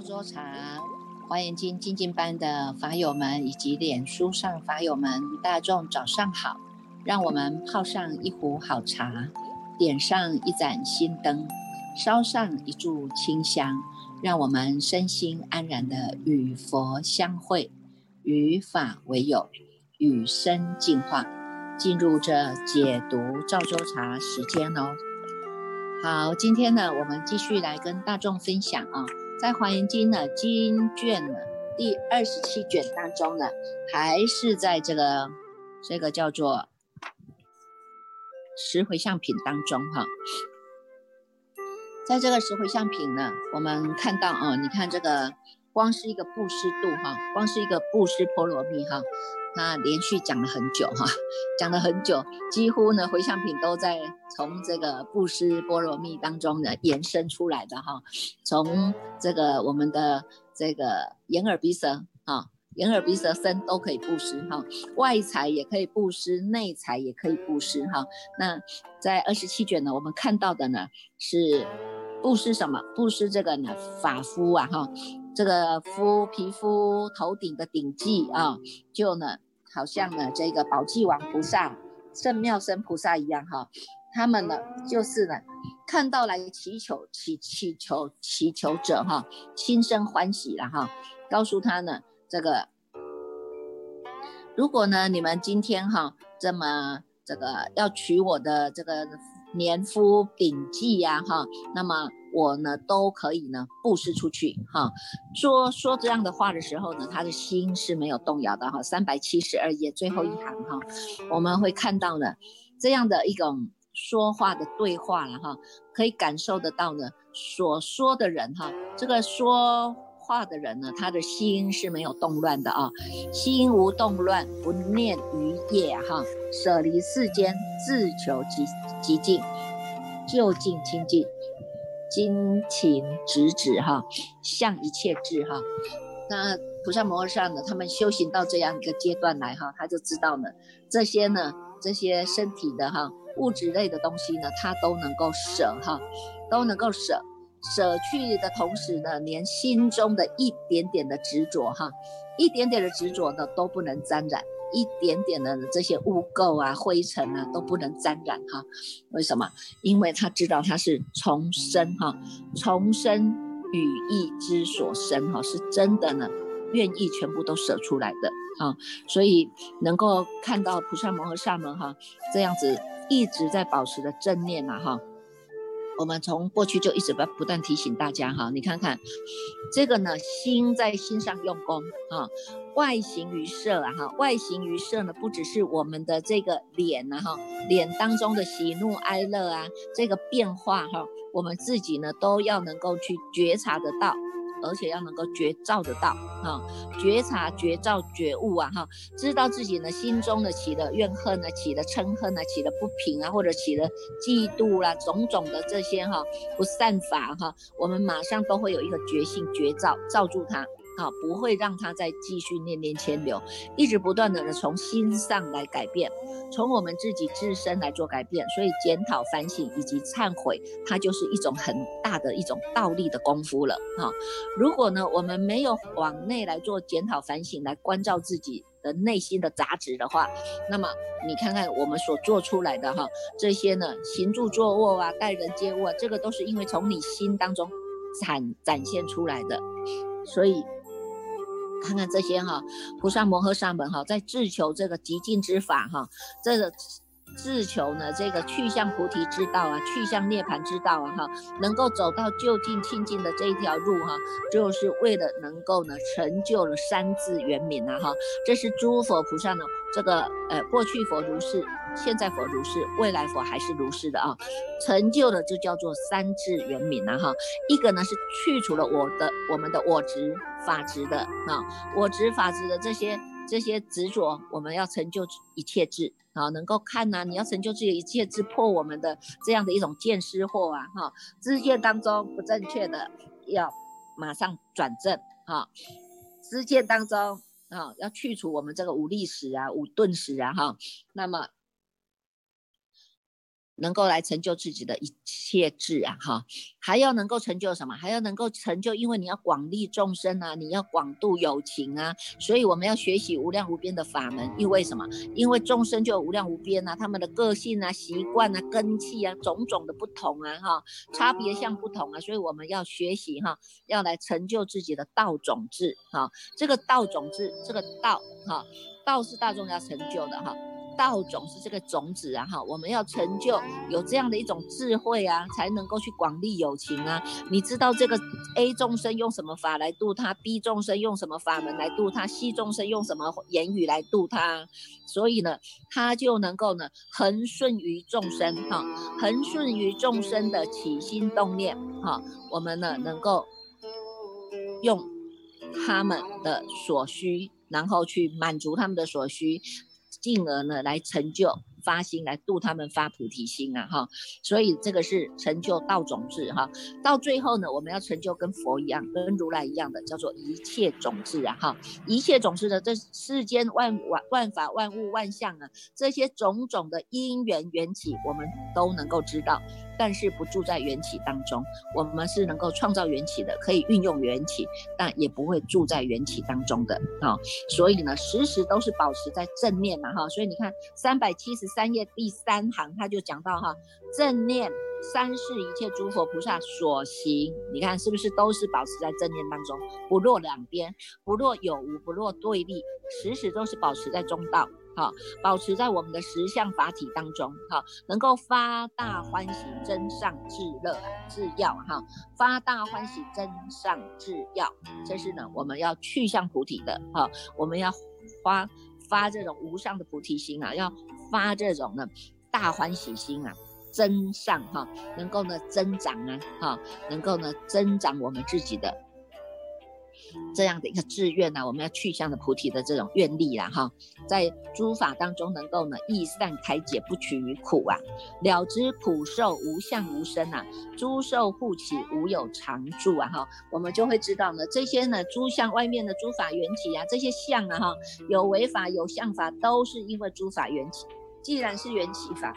我们赵州茶华严经精进班的法友们以及脸书上法友们，大众早上好！让我们泡上一壶好茶，点上一盏心灯，烧上一炷清香，让我们身心安然的与佛相会，与法为友，与生进化，进入这解读赵州茶时间哦。好，今天呢，我们继续来跟大众分享啊，在华严经的经卷呢第二十七卷当中呢，还是在这个这个叫做十回向品当中哈，在这个十回向品呢，我们看到啊，你看这个光是一个布施度哈，光是一个布施波罗蜜哈。他连续讲了很久哈，讲了很久，几乎呢回向品都在从这个布施波罗蜜当中呢延伸出来的哈，从这个我们的这个眼耳鼻舌啊，眼耳鼻舌身都可以布施哈，外财也可以布施，内财也可以布施哈。那在二十七卷呢，我们看到的呢是布施什么？布施这个呢法肤啊哈。这个敷皮肤头顶的顶髻啊，就呢，好像呢这个宝济王菩萨、圣妙身菩萨一样哈，他们呢就是呢看到来祈求祈祈求祈求者哈，心生欢喜了哈，告诉他呢这个，如果呢你们今天哈这么这个要取我的这个年夫顶髻呀哈，那么。我呢都可以呢布施出去哈，说说这样的话的时候呢，他的心是没有动摇的哈。三百七十二页最后一行哈，我们会看到呢这样的一种说话的对话了哈，可以感受得到呢所说的人哈，这个说话的人呢，他的心是没有动乱的啊，心无动乱，不念于业哈，舍离世间，自求极极静，就近清净。精勤直指哈，向一切智哈。那菩萨摩诃萨呢？他们修行到这样一个阶段来哈，他就知道呢，这些呢，这些身体的哈物质类的东西呢，他都能够舍哈，都能够舍。舍去的同时呢，连心中的一点点的执着哈，一点点的执着呢，都不能沾染。一点点的这些污垢啊、灰尘啊都不能沾染哈，为什么？因为他知道他是重生哈，重生语意之所生哈，是真的呢，愿意全部都舍出来的啊，所以能够看到菩萨摩诃萨们哈这样子一直在保持的正念呐哈。我们从过去就一直不不断提醒大家哈，你看看这个呢，心在心上用功哈，外形于色啊哈，外形于色呢，不只是我们的这个脸呐哈，脸当中的喜怒哀乐啊，这个变化哈，我们自己呢都要能够去觉察得到。而且要能够觉照得到，哈，觉察、觉照、觉悟啊，哈，知道自己呢心中的起的怨恨呢，起的嗔恨呢，起的不平啊，或者起的嫉妒啦，种种的这些哈不善法哈，我们马上都会有一个觉性觉照，照住它。好，不会让他再继续念念牵流，一直不断的呢从心上来改变，从我们自己自身来做改变。所以检讨、反省以及忏悔，它就是一种很大的一种倒立的功夫了。哈，如果呢我们没有往内来做检讨、反省，来关照自己的内心的杂质的话，那么你看看我们所做出来的哈这些呢行住坐卧啊、待人接物啊，这个都是因为从你心当中展展现出来的，所以。看看这些哈，菩萨摩诃萨们哈，在自求这个极尽之法哈，这个自求呢，这个去向菩提之道啊，去向涅槃之道啊哈，能够走到就近清净的这一条路哈，就是为了能够呢成就了三字圆明啊哈，这是诸佛菩萨呢这个呃过去佛如是。现在佛如是，未来佛还是如是的啊，成就的就叫做三智圆明了哈。一个呢是去除了我的我们的我执法执的啊，我执法执的这些这些执着，我们要成就一切智啊，能够看呐，你要成就自己一切智，破我们的这样的一种见失惑啊哈，知见当中不正确的要马上转正哈，知见当中啊要去除我们这个无力史啊、无顿史啊哈，那么。能够来成就自己的一切智啊，哈，还要能够成就什么？还要能够成就，因为你要广利众生啊，你要广度有情啊，所以我们要学习无量无边的法门。因为什么？因为众生就无量无边啊，他们的个性啊、习惯啊、根器啊，种种的不同啊，哈，差别相不同啊，所以我们要学习哈，要来成就自己的道种子哈。这个道种子，这个道哈，道是大众要成就的哈。道种是这个种子啊，哈，我们要成就有这样的一种智慧啊，才能够去广利有情啊。你知道这个 A 众生用什么法来度他，B 众生用什么法门来度他，C 众生用什么言语来度他，所以呢，他就能够呢，恒顺于众生哈，恒顺于众生的起心动念哈，我们呢能够用他们的所需，然后去满足他们的所需。进而呢，来成就发心，来度他们发菩提心啊，哈，所以这个是成就道种子哈。到最后呢，我们要成就跟佛一样，跟如来一样的，叫做一切种子啊，哈，一切种子的这世间万万万法万物万象啊，这些种种的因缘缘起，我们都能够知道。但是不住在缘起当中，我们是能够创造缘起的，可以运用缘起，但也不会住在缘起当中的啊。所以呢，时时都是保持在正念嘛哈。所以你看三百七十三页第三行，他就讲到哈，正念三世一切诸佛菩萨所行，你看是不是都是保持在正念当中，不落两边，不落有无，不落对立，时时都是保持在中道。好，保持在我们的十相法体当中，好，能够发大欢喜，真上至乐至要哈，发大欢喜，真上至要，这是呢，我们要去向菩提的，哈，我们要发发这种无上的菩提心啊，要发这种呢大欢喜心啊，增上哈，能够呢增长啊，哈，能够呢增长我们自己的。这样的一个志愿呢，我们要去向的菩提的这种愿力啦，哈，在诸法当中能够呢，易善开解，不取于苦啊，了知苦受无相无生啊，诸受护起无有常住啊，哈，我们就会知道呢，这些呢，诸相外面的诸法缘起啊，这些相啊，哈，有为法有相法，都是因为诸法缘起。既然是缘起法，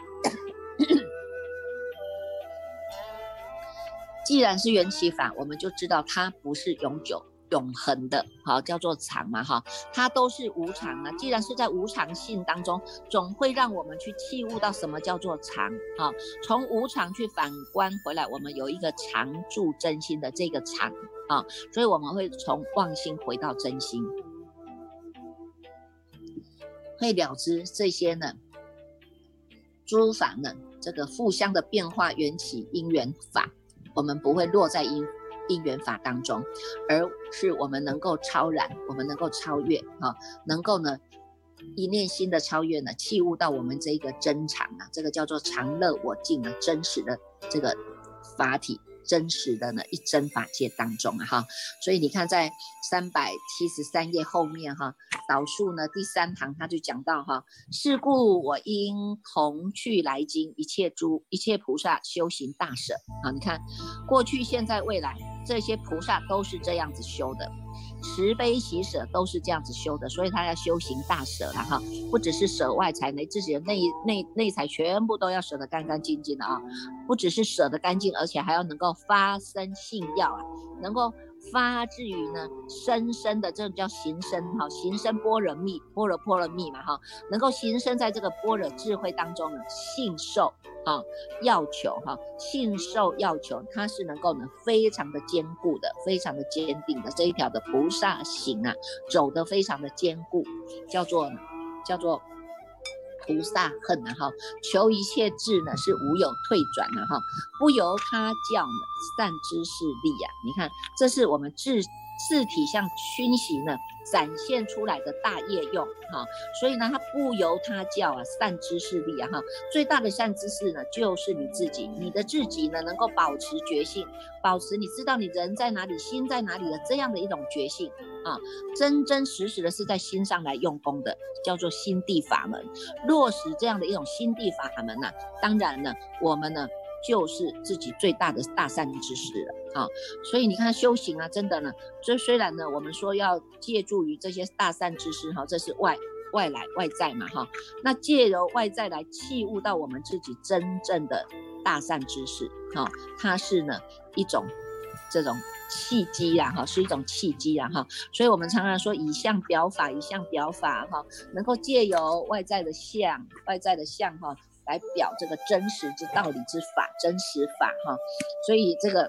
既然是缘起法，我们就知道它不是永久。永恒的，好叫做常嘛，哈，它都是无常啊。既然是在无常性当中，总会让我们去器悟到什么叫做常，哈，从无常去反观回来，我们有一个常住真心的这个常，啊，所以我们会从妄心回到真心，会了知这些呢，诸法呢，这个互相的变化缘起因缘法，我们不会落在因。因缘法当中，而是我们能够超然，我们能够超越啊，能够呢一念心的超越呢，器悟到我们这一个真常啊，这个叫做常乐我净啊，真实的这个法体。真实的呢一真法界当中啊哈，所以你看在三百七十三页后面哈，导数呢第三行他就讲到哈，是故我应同去来经一切诸一切菩萨修行大舍啊，你看过去现在未来这些菩萨都是这样子修的。慈悲喜舍都是这样子修的，所以他要修行大舍了哈，不只是舍外财，内自己的内内内财全部都要舍得干干净净的啊，不只是舍得干净，而且还要能够发生性要啊，能够。发自于呢深深的这种叫行深哈，行深般若密，般若波罗蜜嘛哈，能够行深在这个般若智慧当中呢，信受哈要求哈，信受要求，它是能够呢非常的坚固的，非常的坚定的这一条的菩萨行啊，走得非常的坚固，叫做叫做。菩萨恨呐哈，求一切智呢是无有退转的哈，不由他教呢善知识力呀。你看，这是我们智智体相熏习呢展现出来的大业用哈。所以呢，他不由他教啊，善知识力啊哈。最大的善知识呢，就是你自己，你的自己呢能够保持觉性，保持你知道你人在哪里，心在哪里的这样的一种觉性。啊，真真实实的是在心上来用功的，叫做心地法门，落实这样的一种心地法门呢，当然呢，我们呢就是自己最大的大善知识了啊。所以你看修行啊，真的呢，这虽然呢，我们说要借助于这些大善之识哈，这是外外来外在嘛哈，那借由外在来器悟到我们自己真正的大善知识哈，它是呢一种这种契机呀哈，是一种契机呀哈，所以我们常常说以相表法，以相表法哈，能够借由外在的相，外在的相哈，来表这个真实之道理之法，真实法哈，所以这个。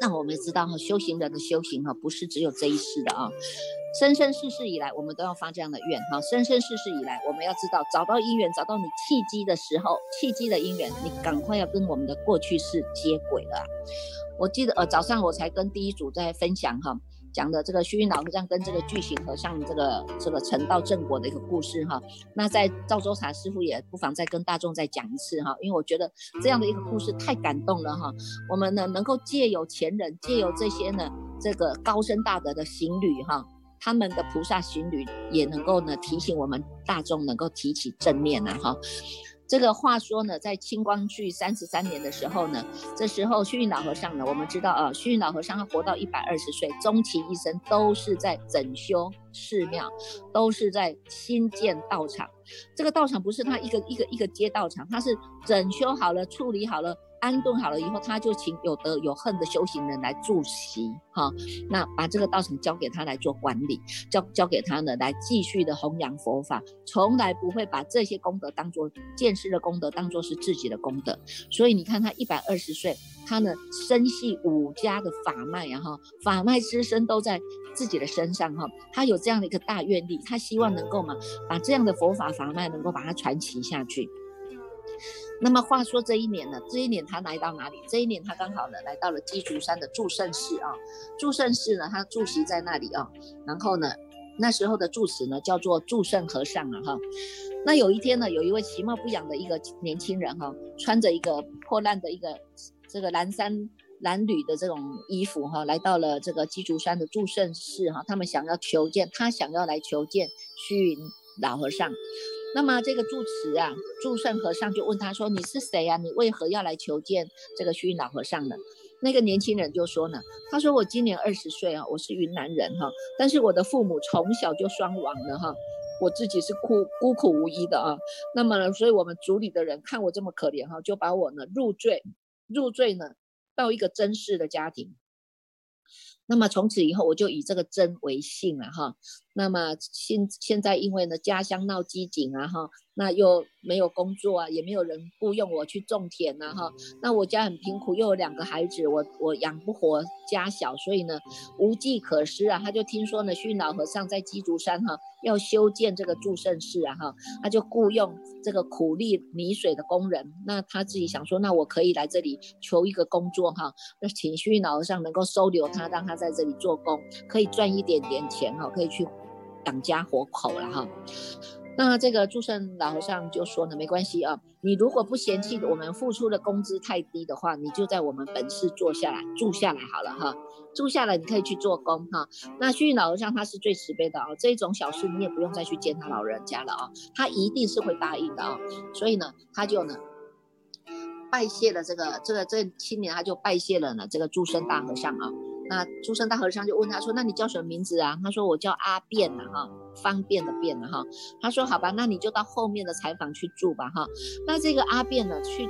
那我们知道哈，修行人的修行哈，不是只有这一世的啊，生生世世以来，我们都要发这样的愿哈。生生世世以来，我们要知道，找到姻缘，找到你契机的时候，契机的姻缘，你赶快要跟我们的过去式接轨了。我记得呃，早上我才跟第一组在分享哈。讲的这个虚云老和尚跟这个巨型和尚这个这个成道正果的一个故事哈，那在赵州茶师傅也不妨再跟大众再讲一次哈，因为我觉得这样的一个故事太感动了哈。我们呢能够借由前人，借由这些呢这个高深大德的行旅哈，他们的菩萨行旅也能够呢提醒我们大众能够提起正念呐哈。这个话说呢，在清光绪三十三年的时候呢，这时候虚云老和尚呢，我们知道啊，虚云老和尚他活到一百二十岁，终其一生都是在整修寺庙，都是在新建道场。这个道场不是他一个一个一个街道场，他是整修好了，处理好了。安顿好了以后，他就请有德有恨的修行人来助席，哈，那把这个道场交给他来做管理，交交给他呢来继续的弘扬佛法，从来不会把这些功德当做见识的功德，当做是自己的功德。所以你看他一百二十岁，他呢身系五家的法脉，然后法脉之身都在自己的身上，哈，他有这样的一个大愿力，他希望能够嘛把这样的佛法法脉能够把它传奇下去。那么话说这一年呢，这一年他来到哪里？这一年他刚好呢来到了鸡足山的祝圣寺啊。祝圣寺呢，他住席在那里啊。然后呢，那时候的住持呢叫做祝圣和尚啊哈。那有一天呢，有一位其貌不扬的一个年轻人哈，穿着一个破烂的一个这个蓝衫蓝履的这种衣服哈，来到了这个鸡足山的祝圣寺哈。他们想要求见，他想要来求见虚云老和尚。那么这个住持啊，住圣和尚就问他说：“你是谁呀？你为何要来求见这个虚云老和尚呢？”那个年轻人就说呢：“他说我今年二十岁啊，我是云南人哈，但是我的父母从小就双亡了哈，我自己是孤孤苦无依的啊。那么呢，所以我们族里的人看我这么可怜哈，就把我呢入赘，入赘呢到一个真氏的家庭。那么从此以后，我就以这个真为姓了哈。”那么现现在因为呢家乡闹饥馑啊哈，那又没有工作啊，也没有人雇佣我去种田呐哈。那我家很贫苦，又有两个孩子，我我养不活家小，所以呢无计可施啊。他就听说呢虚老和尚在鸡足山哈要修建这个祝圣寺啊哈，他就雇佣这个苦力泥水的工人。那他自己想说，那我可以来这里求一个工作哈，那请虚老和尚能够收留他，让他在这里做工，可以赚一点点钱哈，可以去。养家活口了哈，那这个祝圣老和尚就说呢，没关系啊，你如果不嫌弃我们付出的工资太低的话，你就在我们本市坐下来住下来好了哈，住下来你可以去做工哈。那虚云老和尚他是最慈悲的啊，这种小事你也不用再去见他老人家了啊，他一定是会答应的啊。所以呢，他就呢拜谢了这个这个这青年，他就拜谢了呢这个祝圣大和尚啊。那诸生大和尚就问他说：“那你叫什么名字啊？”他说：“我叫阿便呐，哈，方便的便呐，哈。”他说：“好吧，那你就到后面的采访去住吧，哈。”那这个阿便呢，去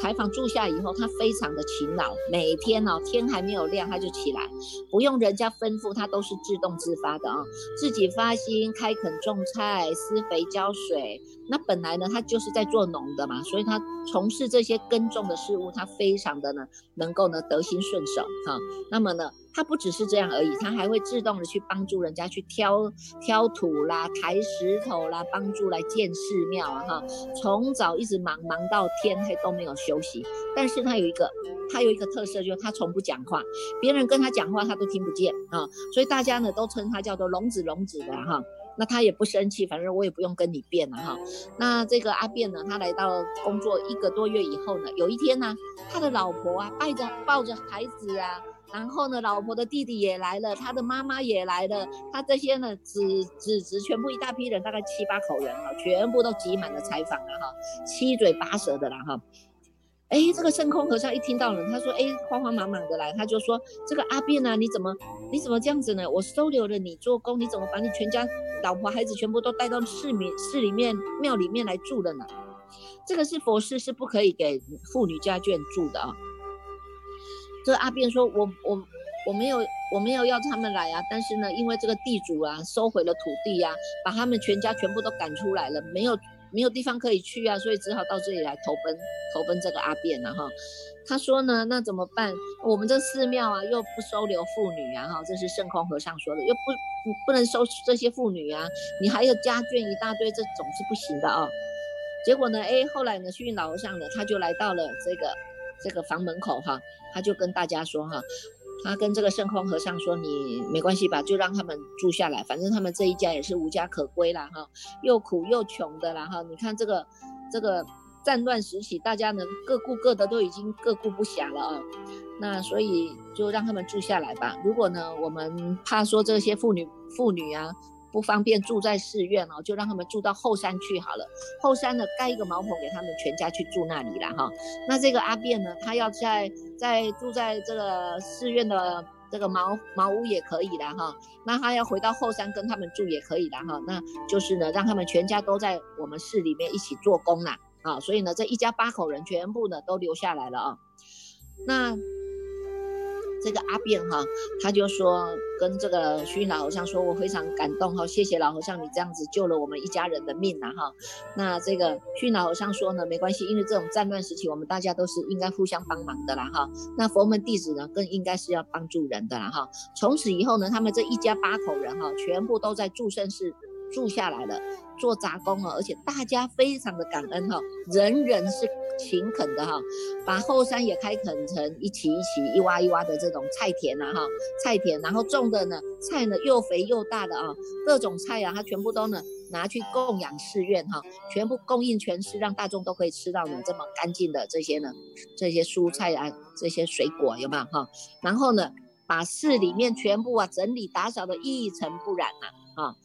采访住下以后，他非常的勤劳，每天哦，天还没有亮他就起来，不用人家吩咐，他都是自动自发的啊，自己发心开垦种菜、施肥浇水。那本来呢，他就是在做农的嘛，所以他从事这些耕种的事物，他非常的呢，能够呢得心顺手哈。那么呢，他不只是这样而已，他还会自动的去帮助人家去挑挑土啦、抬石头啦，帮助来建寺庙啊哈。从早一直忙忙到天黑都没有休息。但是他有一个，他有一个特色，就是他从不讲话，别人跟他讲话他都听不见啊。所以大家呢都称他叫做聋子聋子的哈。那他也不生气，反正我也不用跟你辩了哈。那这个阿辩呢，他来到工作一个多月以后呢，有一天呢，他的老婆啊，抱着抱着孩子啊，然后呢，老婆的弟弟也来了，他的妈妈也来了，他这些呢，子子侄全部一大批人，大概七八口人哈，全部都挤满了采访了哈，七嘴八舌的了哈。哎，这个圣空和尚一听到了，他说，哎，慌慌忙忙的来，他就说，这个阿变呢，你怎么你怎么这样子呢？我收留了你做工，你怎么把你全家老婆孩子全部都带到寺里寺里面庙里面来住了呢？这个是佛寺，是不可以给妇女家眷住的啊。这阿变说，我我我没有我没有要他们来啊，但是呢，因为这个地主啊收回了土地呀，把他们全家全部都赶出来了，没有没有地方可以去啊，所以只好到这里来投奔投奔这个阿变了哈。他说呢，那怎么办？我们这寺庙啊又不收留妇女啊哈，这是圣空和尚说的，又不不能收这些妇女啊，你还有家眷一大堆，这总是不行的啊。结果呢？哎，后来呢？虚云老和尚呢，他就来到了这个这个房门口哈，他就跟大家说哈，他跟这个圣空和尚说，你没关系吧，就让他们住下来，反正他们这一家也是无家可归啦哈，又苦又穷的啦哈。你看这个这个战乱时期，大家呢各顾各的，都已经各顾不暇了啊。那所以就让他们住下来吧。如果呢，我们怕说这些妇女妇女啊。不方便住在寺院哦，就让他们住到后山去好了。后山呢，盖一个茅棚给他们全家去住那里了哈。那这个阿便呢，他要在在住在这个寺院的这个茅茅屋也可以的哈。那他要回到后山跟他们住也可以的哈。那就是呢，让他们全家都在我们寺里面一起做工啦啊。所以呢，这一家八口人全部呢都留下来了啊。那。这个阿便哈，他就说跟这个虚老和尚说，我非常感动哈，谢谢老和尚，你这样子救了我们一家人的命呐哈。那这个虚老和尚说呢，没关系，因为这种战乱时期，我们大家都是应该互相帮忙的啦哈。那佛门弟子呢，更应该是要帮助人的啦哈。从此以后呢，他们这一家八口人哈，全部都在住圣寺住下来了，做杂工啊，而且大家非常的感恩哈，人人是。勤恳的哈，把后山也开垦成一起一起一挖一挖的这种菜田呐哈，菜田，然后种的呢菜呢又肥又大的啊，各种菜啊，它全部都呢拿去供养寺院哈，全部供应全市，让大众都可以吃到呢这么干净的这些呢这些蔬菜啊，这些水果有没有哈？然后呢，把寺里面全部啊整理打扫的一尘不染呐啊。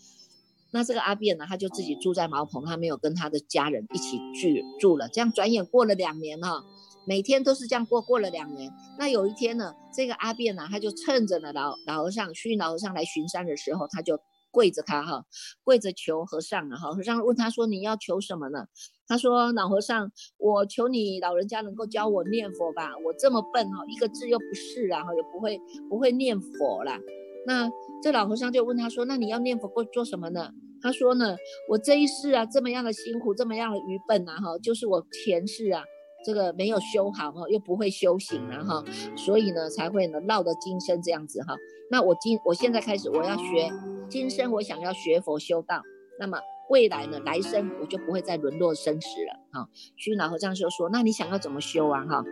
那这个阿变呢，他就自己住在茅棚，他没有跟他的家人一起住住了。这样转眼过了两年哈，每天都是这样过。过了两年，那有一天呢，这个阿变呢，他就趁着呢老老和尚虚老和尚来巡山的时候，他就跪着他哈，跪着求和尚啊哈。和尚问他说：“你要求什么呢？”他说：“老和尚，我求你老人家能够教我念佛吧，我这么笨哈，一个字又不是，然后也不会不会念佛啦。”那这老和尚就问他说：“那你要念佛做做什么呢？”他说：“呢，我这一世啊，这么样的辛苦，这么样的愚笨呐，哈，就是我前世啊，这个没有修好哈，又不会修行啊，哈，所以呢，才会呢落得今生这样子哈。那我今我现在开始我要学，今生我想要学佛修道，那么未来呢，来生我就不会再沦落生死了，哈。虚老和尚就说：那你想要怎么修啊，哈？”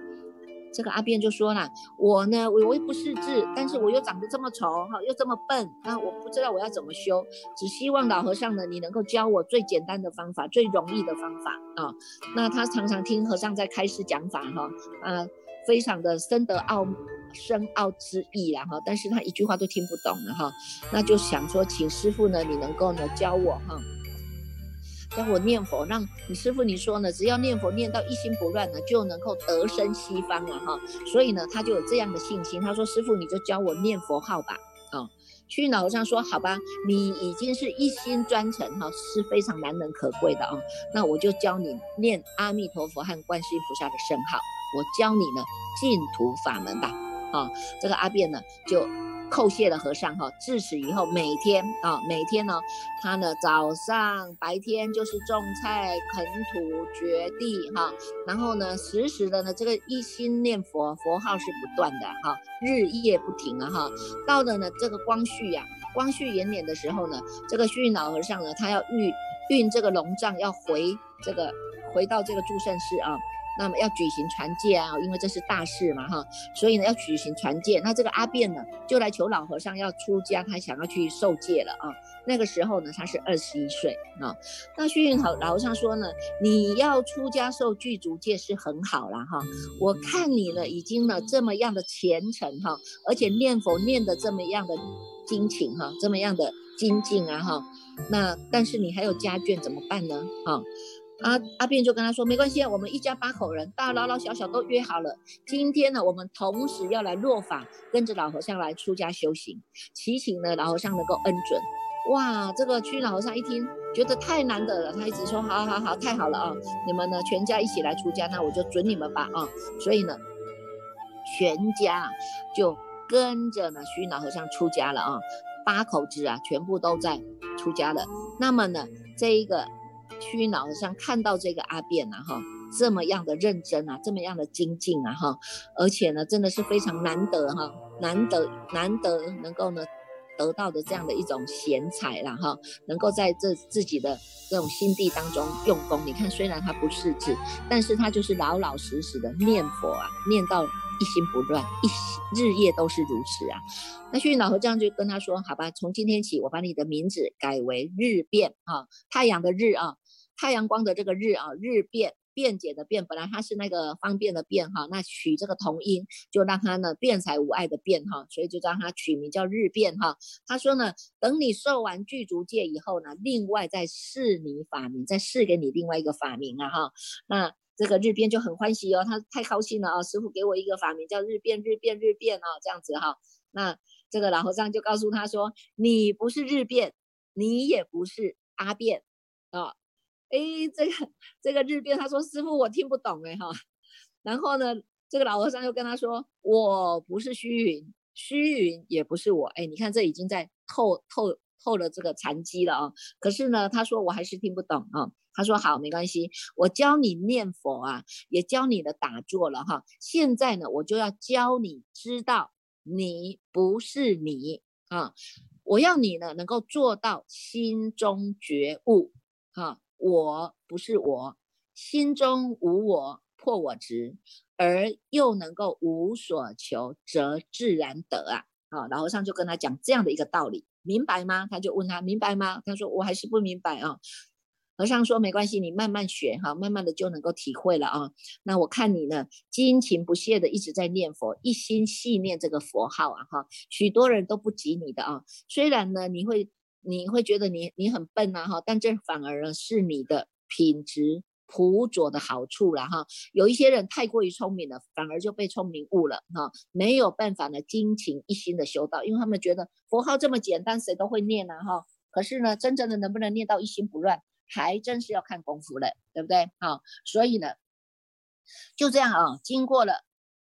这个阿便就说了：“我呢，我我又不识字，但是我又长得这么丑，哈，又这么笨，那我不知道我要怎么修，只希望老和尚呢，你能够教我最简单的方法，最容易的方法啊。那他常常听和尚在开示讲法，哈，啊，非常的深得奥深奥之意啦，哈，但是他一句话都听不懂了，哈，那就想说，请师傅呢，你能够呢教我，哈。”教我念佛，让你师傅你说呢？只要念佛念到一心不乱呢，就能够得生西方了哈。所以呢，他就有这样的信心。他说：“师傅，你就教我念佛号吧。”啊，虚云老和尚说：“好吧，你已经是一心专诚哈，是非常难能可贵的啊。那我就教你念阿弥陀佛和观世音菩萨的圣号，我教你呢净土法门吧。”啊，这个阿辩呢就。叩谢了和尚哈，自此以后每天啊，每天呢，他呢早上白天就是种菜、垦土、掘地哈，然后呢时时的呢这个一心念佛，佛号是不断的哈，日夜不停啊哈。到了呢这个光绪呀，光绪元年的时候呢，这个虚云老和尚呢，他要运运这个龙杖要回这个回到这个祝圣寺啊。那么要举行传戒啊，因为这是大事嘛哈，所以呢要举行传戒。那这个阿辩呢就来求老和尚要出家，他想要去受戒了啊。那个时候呢他是二十一岁啊。那虚云老老和尚说呢，你要出家受具足戒是很好了哈。我看你呢已经呢这么样的虔诚哈，而且念佛念的这么样的精勤哈，这么样的精进啊哈。那但是你还有家眷怎么办呢？哈。阿阿辩就跟他说：“没关系，我们一家八口人，大老老小小都约好了。今天呢，我们同时要来落法，跟着老和尚来出家修行，祈请呢老和尚能够恩准。哇，这个屈老和尚一听，觉得太难得了，他一直说：好好好，太好了啊！你们呢全家一起来出家，那我就准你们吧啊！所以呢，全家就跟着呢虚老和尚出家了啊，八口子啊全部都在出家了。那么呢，这一个。”虚脑上看到这个阿辩啊，哈，这么样的认真啊，这么样的精进啊，哈，而且呢，真的是非常难得哈，难得难得能够呢。得到的这样的一种贤才啦，哈，能够在这自己的这种心地当中用功。你看，虽然他不识字，但是他就是老老实实的念佛啊，念到一心不乱，一日夜都是如此啊。那虚云老和尚就跟他说：“好吧，从今天起，我把你的名字改为日变啊，太阳的日啊，太阳光的这个日啊，日变。”辩解的辩，本来它是那个方便的便哈，那取这个同音，就让它呢辩才无碍的辩哈，所以就让它取名叫日变哈。他说呢，等你受完具足戒以后呢，另外再试你法名，再试给你另外一个法名啊哈。那这个日变就很欢喜哦，他太高兴了啊，师傅给我一个法名叫日变，日变，日变啊，这样子哈。那这个老和尚就告诉他说，你不是日变，你也不是阿变啊。哎，这个这个日变，他说师傅我听不懂哎哈，然后呢，这个老和尚又跟他说，我不是虚云，虚云也不是我，哎，你看这已经在透透透了这个禅机了啊，可是呢，他说我还是听不懂啊，他说好没关系，我教你念佛啊，也教你的打坐了哈，现在呢，我就要教你知道你不是你啊，我要你呢能够做到心中觉悟啊。我不是我，心中无我，破我执，而又能够无所求，则自然得啊！啊，老和尚就跟他讲这样的一个道理，明白吗？他就问他明白吗？他说我还是不明白啊。和尚说没关系，你慢慢学哈，慢慢的就能够体会了啊。那我看你呢，精勤不懈的一直在念佛，一心细念这个佛号啊哈，许多人都不及你的啊。虽然呢，你会。你会觉得你你很笨呐哈，但这反而呢是你的品质朴拙的好处了哈。有一些人太过于聪明了，反而就被聪明误了哈，没有办法呢精勤一心的修道，因为他们觉得佛号这么简单，谁都会念呐哈。可是呢，真正的能不能念到一心不乱，还真是要看功夫了，对不对？好，所以呢，就这样啊，经过了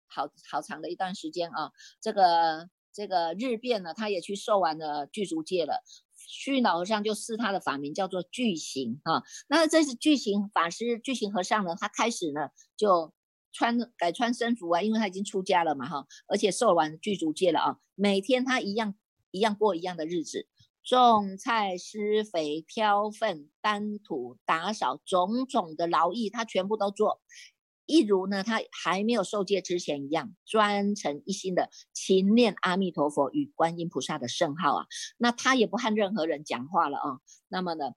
好好长的一段时间啊，这个这个日变呢，他也去受完了具足戒了。虚老和尚就赐他的法名叫做巨行啊，那这是巨行法师巨行和尚呢，他开始呢就穿改穿僧服啊，因为他已经出家了嘛哈，而且受完具足戒了啊，每天他一样一样过一样的日子，种菜、施肥、挑粪、担土、打扫，种种的劳役他全部都做。一如呢，他还没有受戒之前一样，专诚一心的勤念阿弥陀佛与观音菩萨的圣号啊。那他也不和任何人讲话了啊。那么呢，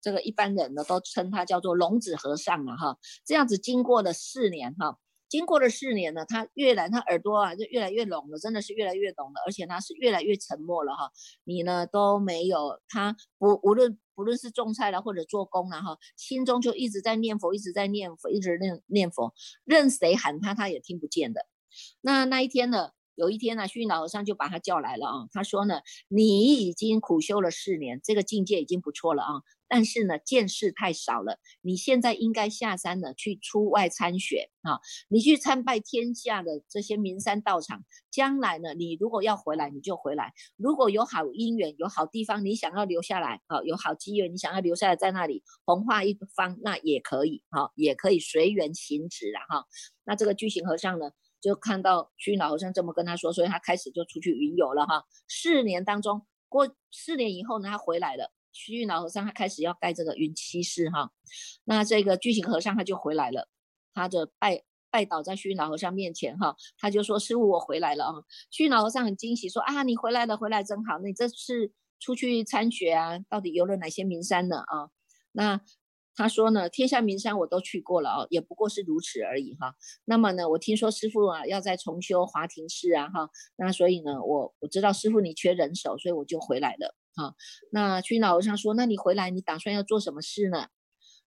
这个一般人呢都称他叫做龙子和尚了哈。这样子经过了四年哈。经过了四年呢，他越来他耳朵啊就越来越聋了，真的是越来越聋了，而且他是越来越沉默了哈。你呢都没有他不无论不论是种菜了或者做工了哈，心中就一直在念佛，一直在念佛，一直念念佛，任谁喊他他也听不见的。那那一天呢，有一天呢，虚云老和尚就把他叫来了啊，他说呢，你已经苦修了四年，这个境界已经不错了啊。但是呢，见识太少了。你现在应该下山呢，去出外参学啊！你去参拜天下的这些名山道场。将来呢，你如果要回来，你就回来。如果有好姻缘、有好地方，你想要留下来啊，有好机缘，你想要留下来在那里弘化一方，那也可以哈，也可以随缘行止了哈。那这个巨型和尚呢，就看到虚老和尚这么跟他说，所以他开始就出去云游了哈。四年当中过四年以后呢，他回来了。虚云老和尚他开始要盖这个云栖寺哈，那这个巨型和尚他就回来了，他的拜拜倒在虚云老和尚面前哈，他就说师傅我回来了啊，虚云老和尚很惊喜说啊你回来了回来真好，你这次出去参学啊，到底游了哪些名山呢啊？那他说呢天下名山我都去过了哦，也不过是如此而已哈。那么呢我听说师傅啊要在重修华亭寺啊哈，那所以呢我我知道师傅你缺人手，所以我就回来了。好，那虚老和尚说：“那你回来，你打算要做什么事呢？”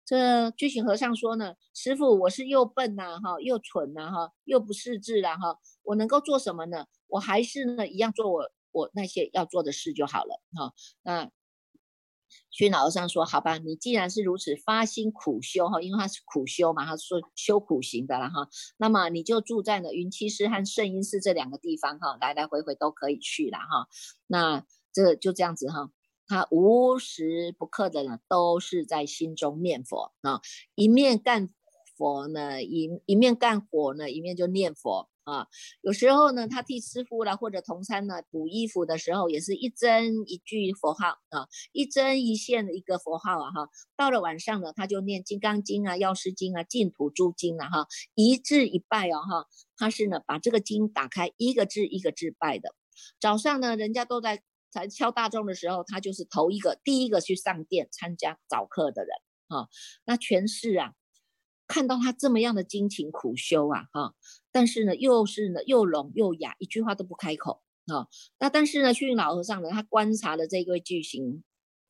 这巨型和尚说呢，师傅，我是又笨呐，哈，又蠢呐，哈，又不识字啦，哈，我能够做什么呢？我还是呢一样做我我那些要做的事就好了，哈。那虚老和尚说，好吧，你既然是如此发心苦修，哈，因为他是苦修嘛，他说修苦行的了，哈，那么你就住在呢云栖寺和圣音寺这两个地方，哈，来来回回都可以去了，哈。那这就这样子，哈。他无时不刻的呢，都是在心中念佛啊，一面干佛呢，一一面干活呢，一面就念佛啊。有时候呢，他替师傅啦或者同参呢补衣服的时候，也是一针一句佛号啊，一针一线的一个佛号啊哈。到了晚上呢，他就念《金刚经》啊、《药师经》啊、《净土诸经》啊哈，一字一拜哦哈。他是呢把这个经打开，一个字一个字拜的。早上呢，人家都在。才敲大钟的时候，他就是头一个、第一个去上殿参加早课的人啊。那全市啊，看到他这么样的精勤苦修啊，哈，但是呢，又是呢又聋又哑，一句话都不开口啊。那但是呢，虚云老和尚呢，他观察了这位巨型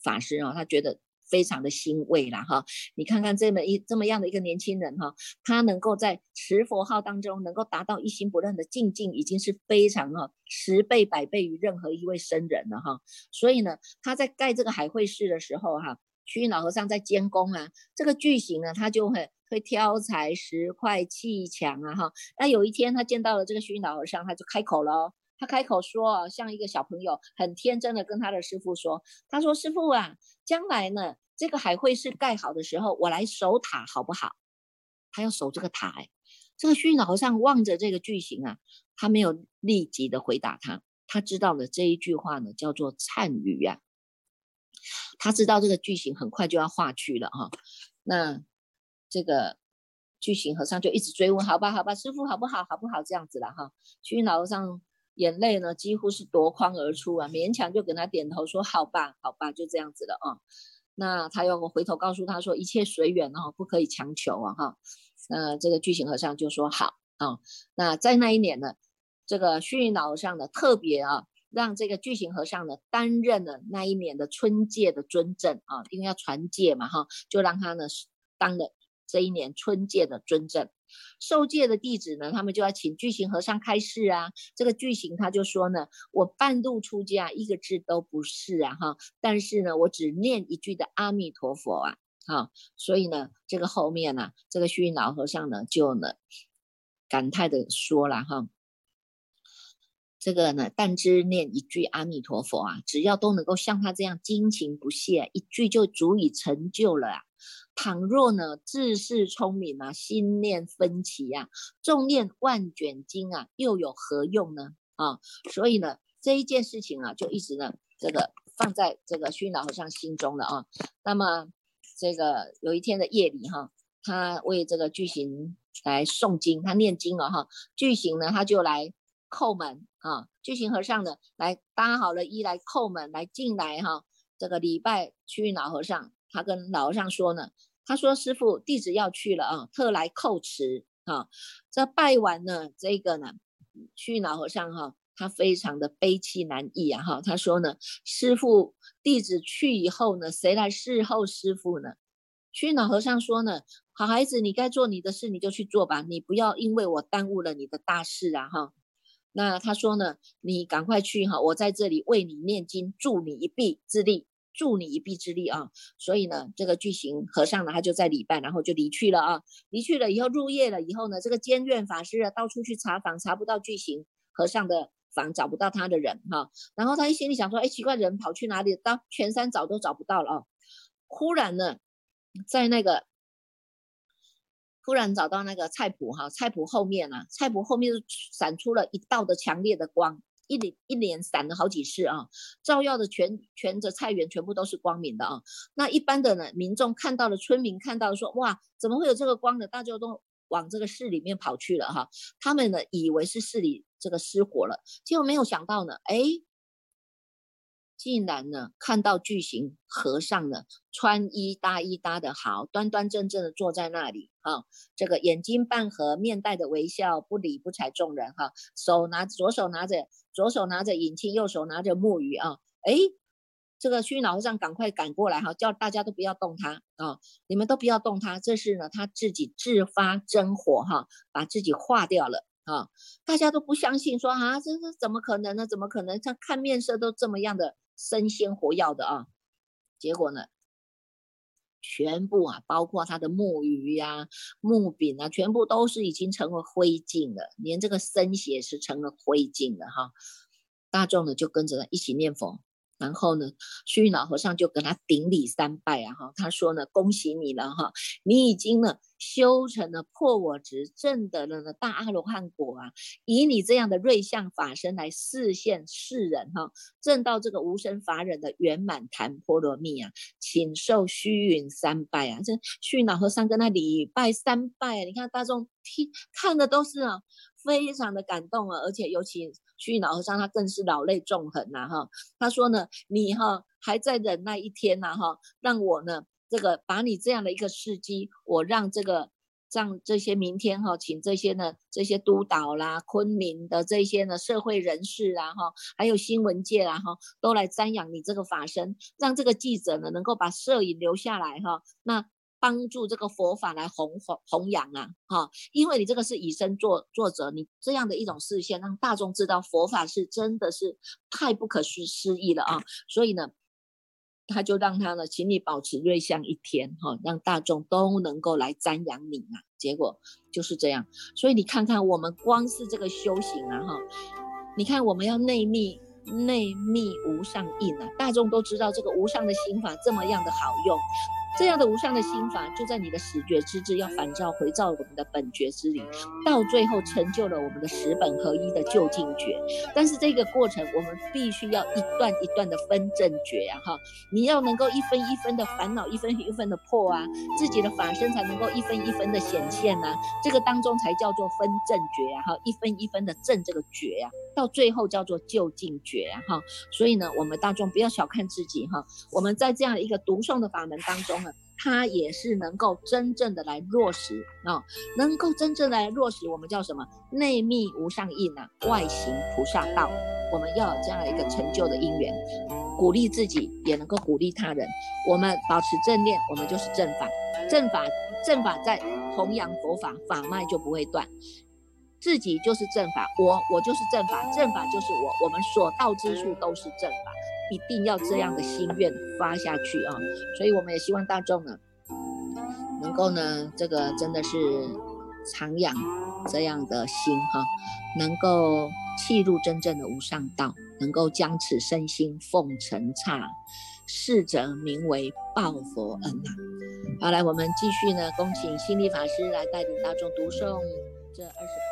法师啊，他觉得。非常的欣慰了哈，你看看这么一这么样的一个年轻人哈，他能够在持佛号当中能够达到一心不乱的境界，已经是非常哈十倍百倍于任何一位僧人了哈。所以呢，他在盖这个海会寺的时候哈，虚云老和尚在监工啊，这个巨型呢，他就会会挑柴石块砌墙啊哈。那有一天他见到了这个虚云老和尚，他就开口了，他开口说，像一个小朋友很天真的跟他的师傅说，他说师傅啊，将来呢。这个海会是盖好的时候，我来守塔好不好？他要守这个塔哎。这个虚云老和尚望着这个巨型啊，他没有立即的回答他，他知道了这一句话呢叫做灿语呀。他知道这个巨型很快就要化去了哈。那这个巨型和尚就一直追问，好吧，好吧，师傅好不好，好不好这样子了哈。虚云老和尚眼泪呢几乎是夺眶而出啊，勉强就跟他点头说，好吧，好吧，就这样子了啊。那他又回头告诉他说：“一切随缘哦，不可以强求啊！”哈，那这个巨型和尚就说：“好啊。”那在那一年呢，这个虚云老和尚呢，特别啊，让这个巨型和尚呢担任了那一年的春戒的尊正啊，因为要传戒嘛，哈，就让他呢当了这一年春戒的尊正。受戒的弟子呢，他们就要请巨型和尚开示啊。这个巨型他就说呢，我半路出家，一个字都不是啊，哈。但是呢，我只念一句的阿弥陀佛啊，哈。所以呢，这个后面呢，这个虚云老和尚呢，就呢感叹的说了哈，这个呢，但知念一句阿弥陀佛啊，只要都能够像他这样精勤不懈，一句就足以成就了啊。倘若呢，自恃聪明啊，心念分歧啊，重念万卷经啊，又有何用呢？啊，所以呢，这一件事情啊，就一直呢，这个放在这个虚老和尚心中了啊。那么，这个有一天的夜里哈，他为这个巨型来诵经，他念经了哈。巨型呢，他就来叩门啊。巨型和尚呢，来搭好了衣来叩门，来进来哈。这个礼拜虚老和尚。他跟老和尚说呢，他说：“师傅，弟子要去了啊，特来叩辞啊。”这拜完呢，这个呢，虚老和尚哈，他非常的悲戚难抑啊哈。他说呢：“师傅，弟子去以后呢，谁来侍候师傅呢？”虚老和尚说呢：“好孩子，你该做你的事，你就去做吧，你不要因为我耽误了你的大事啊哈。”那他说呢：“你赶快去哈，我在这里为你念经，助你一臂之力。”助你一臂之力啊！所以呢，这个巨型和尚呢，他就在礼拜，然后就离去了啊。离去了以后，入夜了以后呢，这个监院法师啊，到处去查房，查不到巨型和尚的房，找不到他的人哈。然后他一心里想说，哎，奇怪，人跑去哪里？到全山找都找不到了啊。忽然呢，在那个突然找到那个菜谱哈，菜谱后面啊，菜谱后面闪出了一道的强烈的光。一连一连闪了好几次啊，照耀的全全的菜园全部都是光明的啊。那一般的呢，民众看到了，村民看到说，哇，怎么会有这个光的？大家都往这个市里面跑去了哈。他们呢，以为是市里这个失火了，结果没有想到呢，哎。竟然呢，看到巨型和尚呢，穿衣搭衣搭的好，端端正正的坐在那里，哈，这个眼睛半合，面带的微笑，不理不睬众人，哈，手拿左手拿着左手拿着引磬，右手拿着木鱼啊，哎，这个虚老和尚赶快赶过来哈，叫大家都不要动他啊，你们都不要动他，这是呢他自己自发真火哈，把自己化掉了啊，大家都不相信说啊，这是怎么可能呢？怎么可能？他看面色都这么样的生鲜活药的啊，结果呢，全部啊，包括他的木鱼呀、木柄啊，全部都是已经成为灰烬了，连这个生血是成了灰烬了哈，大众呢就跟着他一起念佛。然后呢，虚云老和尚就跟他顶礼三拜啊，哈，他说呢，恭喜你了哈，你已经呢修成了破我执，证得了呢大阿罗汉果啊，以你这样的瑞相法身来示现世人哈，证到这个无生法忍的圆满谈波罗蜜啊，请受虚云三拜啊，这虚云老和尚跟他礼拜三拜啊，你看大众听看的都是啊。非常的感动啊，而且尤其虚云老和尚他更是老泪纵横呐哈。他说呢，你哈还在忍耐一天呐哈，让我呢这个把你这样的一个事迹，我让这个让这些明天哈，请这些呢这些督导啦、昆明的这些呢社会人士啊哈，还有新闻界啊哈，都来瞻仰你这个法身，让这个记者呢能够把摄影留下来哈。那。帮助这个佛法来弘弘弘扬啊，哈，因为你这个是以身作作则，你这样的一种视线，让大众知道佛法是真的是太不可思思议了啊，所以呢，他就让他呢，请你保持瑞相一天，哈，让大众都能够来瞻仰你啊，结果就是这样，所以你看看我们光是这个修行啊，哈，你看我们要内密内密无上印啊，大众都知道这个无上的心法这么样的好用。这样的无上的心法，就在你的始觉之智要反照回照我们的本觉之理，到最后成就了我们的十本合一的究竟觉。但是这个过程，我们必须要一段一段的分正觉呀，哈！你要能够一分一分的烦恼，一分一分的破啊，自己的法身才能够一分一分的显现呐。这个当中才叫做分正觉呀，哈！一分一分的正这个觉呀，到最后叫做究竟觉呀，哈！所以呢，我们大众不要小看自己哈，我们在这样一个读诵的法门当中呢。它也是能够真正的来落实啊，能够真正来落实，我们叫什么？内密无上印啊，外行菩萨道。我们要有这样一个成就的因缘，鼓励自己，也能够鼓励他人。我们保持正念，我们就是正法。正法，正法在弘扬佛法，法脉就不会断。自己就是正法，我我就是正法，正法就是我，我们所到之处都是正法。一定要这样的心愿发下去啊！所以我们也希望大众呢，能够呢，这个真的是常养这样的心哈，能够契入真正的无上道，能够将此身心奉承刹，逝者名为报佛恩呐。好，来我们继续呢，恭请心力法师来带领大众读诵这二十。